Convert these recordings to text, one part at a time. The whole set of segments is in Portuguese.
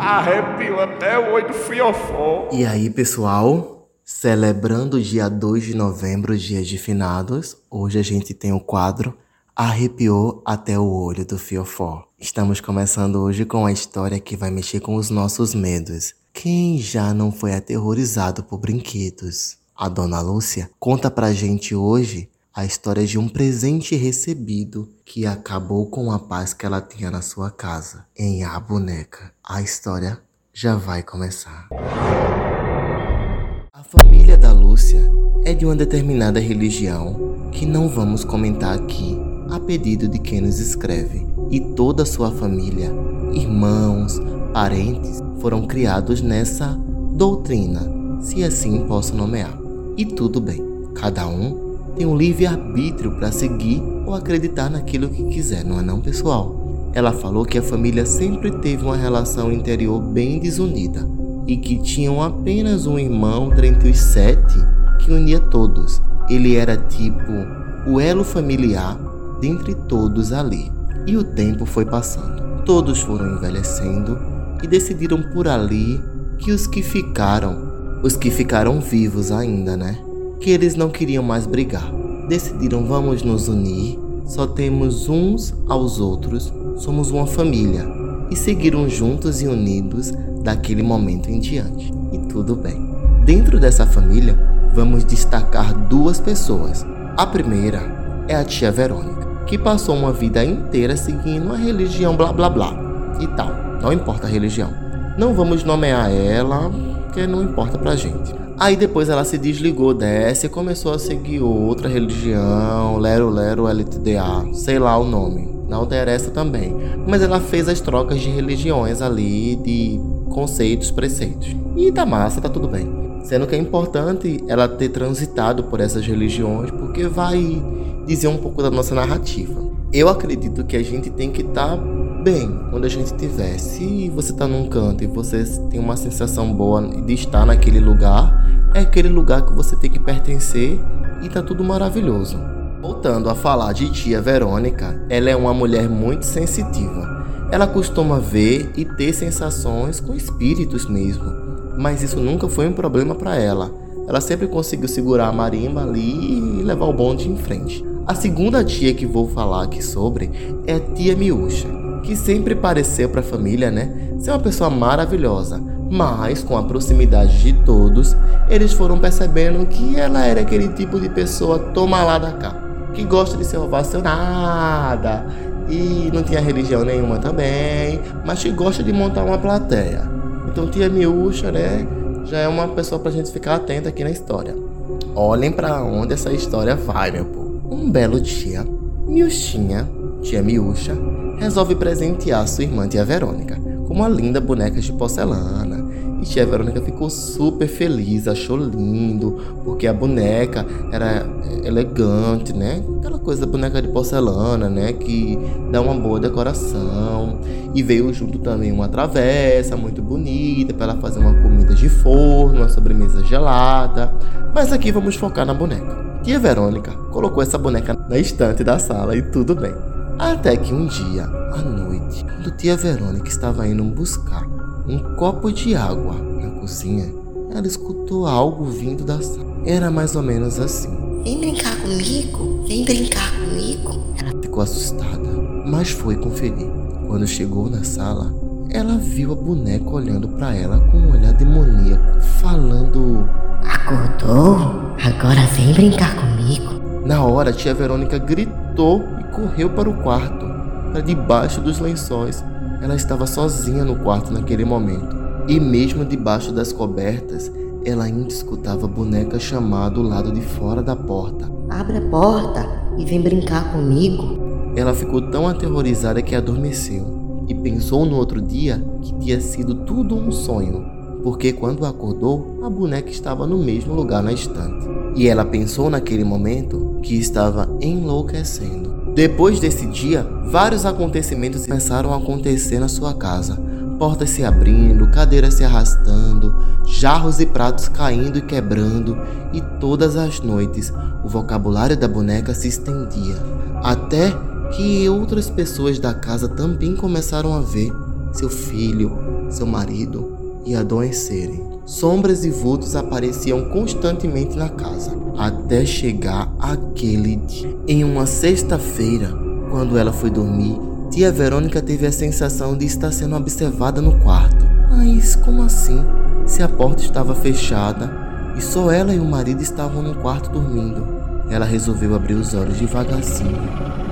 Arrepio até o olho do fiofó. E aí, pessoal? Celebrando o dia 2 de novembro, dia de finados, hoje a gente tem o quadro Arrepiou até o olho do fiofó. Estamos começando hoje com a história que vai mexer com os nossos medos. Quem já não foi aterrorizado por brinquedos? A dona Lúcia conta pra gente hoje a história de um presente recebido que acabou com a paz que ela tinha na sua casa, em A Boneca. A história já vai começar. A família da Lúcia é de uma determinada religião que não vamos comentar aqui, a pedido de quem nos escreve, e toda a sua família, irmãos, parentes, foram criados nessa doutrina, se assim posso nomear. E tudo bem, cada um tem um livre-arbítrio para seguir ou acreditar naquilo que quiser, não é não, pessoal? Ela falou que a família sempre teve uma relação interior bem desunida e que tinham apenas um irmão dentre os sete que unia todos. Ele era tipo o elo familiar dentre todos ali. E o tempo foi passando. Todos foram envelhecendo e decidiram por ali que os que ficaram, os que ficaram vivos ainda, né? Que eles não queriam mais brigar. Decidiram vamos nos unir, só temos uns aos outros, somos uma família. E seguiram juntos e unidos daquele momento em diante. E tudo bem. Dentro dessa família, vamos destacar duas pessoas. A primeira é a tia Verônica, que passou uma vida inteira seguindo a religião blá blá blá e tal. Não importa a religião. Não vamos nomear ela, porque não importa pra gente. Aí depois ela se desligou dessa e começou a seguir outra religião, Lero Lero LTDA, sei lá o nome. Não interessa também. Mas ela fez as trocas de religiões ali, de conceitos, preceitos. E tá massa, tá tudo bem. Sendo que é importante ela ter transitado por essas religiões, porque vai dizer um pouco da nossa narrativa. Eu acredito que a gente tem que estar tá bem onde a gente estiver. Se você está num canto e você tem uma sensação boa de estar naquele lugar, é aquele lugar que você tem que pertencer e tá tudo maravilhoso. Voltando a falar de tia Verônica, ela é uma mulher muito sensitiva. Ela costuma ver e ter sensações com espíritos mesmo, mas isso nunca foi um problema para ela. Ela sempre conseguiu segurar a marimba ali e levar o bonde em frente. A segunda tia que vou falar aqui sobre é a tia Miúcha, que sempre pareceu para a família, né, ser uma pessoa maravilhosa, mas com a proximidade de todos, eles foram percebendo que ela era aquele tipo de pessoa toma lá da cá, que gosta de ser ovacionada e não tinha religião nenhuma também, mas que gosta de montar uma plateia. Então tia Miúcha, né, já é uma pessoa pra gente ficar atenta aqui na história. Olhem para onde essa história vai, meu povo. Um belo dia, Miúchinha, tia Miúcha, resolve presentear sua irmã tia Verônica com uma linda boneca de porcelana. E tia Verônica ficou super feliz, achou lindo, porque a boneca era elegante, né? Aquela coisa da boneca de porcelana, né? Que dá uma boa decoração. E veio junto também uma travessa muito bonita para ela fazer uma comida de forno, uma sobremesa gelada. Mas aqui vamos focar na boneca. Tia Verônica colocou essa boneca na estante da sala e tudo bem. Até que um dia, à noite, quando tia Verônica estava indo buscar um copo de água na cozinha, ela escutou algo vindo da sala. Era mais ou menos assim. Vem brincar comigo? Vem brincar comigo? Ela ficou assustada, mas foi conferir. Quando chegou na sala, ela viu a boneca olhando para ela com um olhar demoníaco, falando: Acordou? Agora vem brincar comigo. Na hora, tia Verônica gritou correu para o quarto, para debaixo dos lençóis. Ela estava sozinha no quarto naquele momento. E mesmo debaixo das cobertas, ela ainda escutava a boneca chamar do lado de fora da porta. Abre a porta e vem brincar comigo. Ela ficou tão aterrorizada que adormeceu e pensou no outro dia que tinha sido tudo um sonho, porque quando acordou, a boneca estava no mesmo lugar na estante. E ela pensou naquele momento que estava enlouquecendo. Depois desse dia, vários acontecimentos começaram a acontecer na sua casa. Portas se abrindo, cadeiras se arrastando, jarros e pratos caindo e quebrando, e todas as noites o vocabulário da boneca se estendia, até que outras pessoas da casa também começaram a ver seu filho seu marido e adoecerem. Sombras e vultos apareciam constantemente na casa, até chegar aquele dia. Em uma sexta-feira, quando ela foi dormir, tia Verônica teve a sensação de estar sendo observada no quarto. Mas como assim? Se a porta estava fechada e só ela e o marido estavam no quarto dormindo. Ela resolveu abrir os olhos devagarzinho,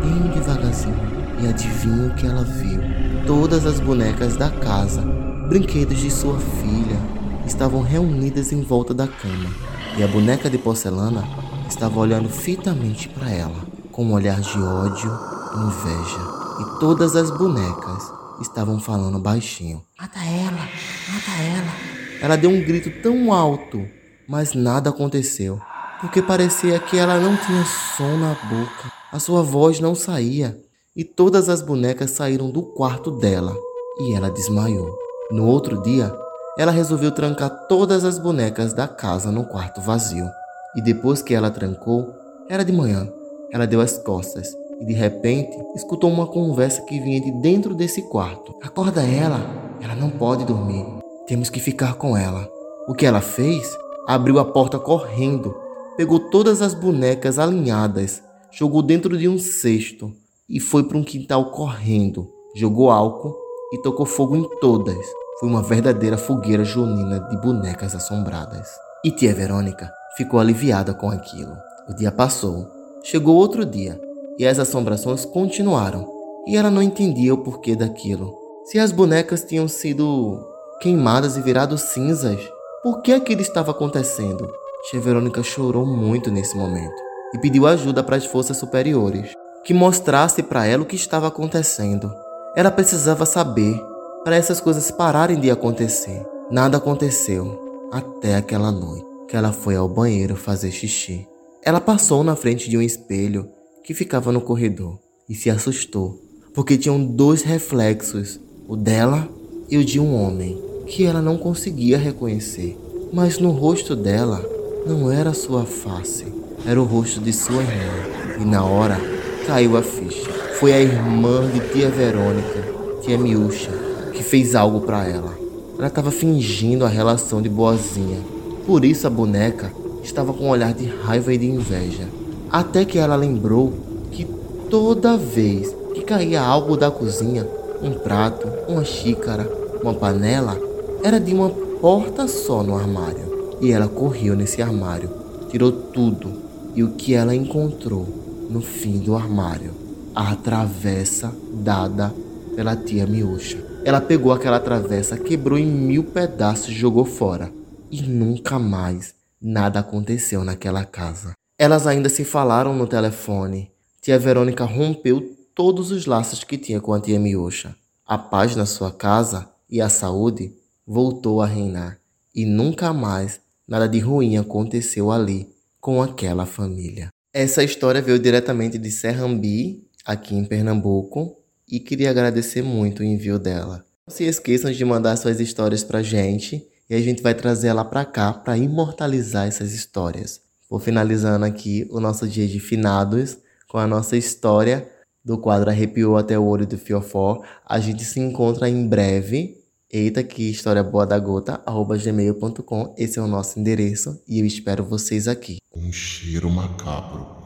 bem devagarzinho, e adivinha o que ela viu? Todas as bonecas da casa brinquedos de sua filha estavam reunidas em volta da cama e a boneca de porcelana estava olhando fitamente para ela, com um olhar de ódio e inveja. E todas as bonecas estavam falando baixinho: Mata ela, mata ela. Ela deu um grito tão alto, mas nada aconteceu, porque parecia que ela não tinha som na boca. A sua voz não saía, e todas as bonecas saíram do quarto dela, e ela desmaiou. No outro dia, ela resolveu trancar todas as bonecas da casa no quarto vazio. E depois que ela trancou, era de manhã. Ela deu as costas e de repente escutou uma conversa que vinha de dentro desse quarto. Acorda ela, ela não pode dormir. Temos que ficar com ela. O que ela fez? Abriu a porta correndo, pegou todas as bonecas alinhadas, jogou dentro de um cesto e foi para um quintal correndo. Jogou álcool e tocou fogo em todas. Foi uma verdadeira fogueira junina de bonecas assombradas. E tia Verônica ficou aliviada com aquilo. O dia passou, chegou outro dia e as assombrações continuaram. E ela não entendia o porquê daquilo. Se as bonecas tinham sido queimadas e virado cinzas, por que aquilo estava acontecendo? Tia Verônica chorou muito nesse momento e pediu ajuda para as forças superiores, que mostrasse para ela o que estava acontecendo. Ela precisava saber para essas coisas pararem de acontecer. Nada aconteceu até aquela noite que ela foi ao banheiro fazer xixi. Ela passou na frente de um espelho que ficava no corredor e se assustou, porque tinham dois reflexos, o dela e o de um homem, que ela não conseguia reconhecer. Mas no rosto dela não era sua face, era o rosto de sua irmã. E na hora caiu a ficha. Foi a irmã de tia Verônica, tia Miúcha, que fez algo para ela. Ela estava fingindo a relação de boazinha. Por isso a boneca estava com um olhar de raiva e de inveja. Até que ela lembrou que toda vez que caía algo da cozinha, um prato, uma xícara, uma panela, era de uma porta só no armário. E ela correu nesse armário, tirou tudo e o que ela encontrou no fim do armário a travessa dada pela tia Miúcha. Ela pegou aquela travessa, quebrou em mil pedaços e jogou fora. E nunca mais nada aconteceu naquela casa. Elas ainda se falaram no telefone. Tia Verônica rompeu todos os laços que tinha com a tia Miúcha. A paz na sua casa e a saúde voltou a reinar. E nunca mais nada de ruim aconteceu ali com aquela família. Essa história veio diretamente de Serrambi, aqui em Pernambuco e queria agradecer muito o envio dela. Não se esqueçam de mandar suas histórias pra gente e a gente vai trazer ela pra cá para imortalizar essas histórias. Vou finalizando aqui o nosso dia de finados com a nossa história do quadro Arrepiou até o olho do Fiofó. A gente se encontra em breve. Eita, que história boa da gota, arroba gmail.com. Esse é o nosso endereço e eu espero vocês aqui. Um cheiro macabro.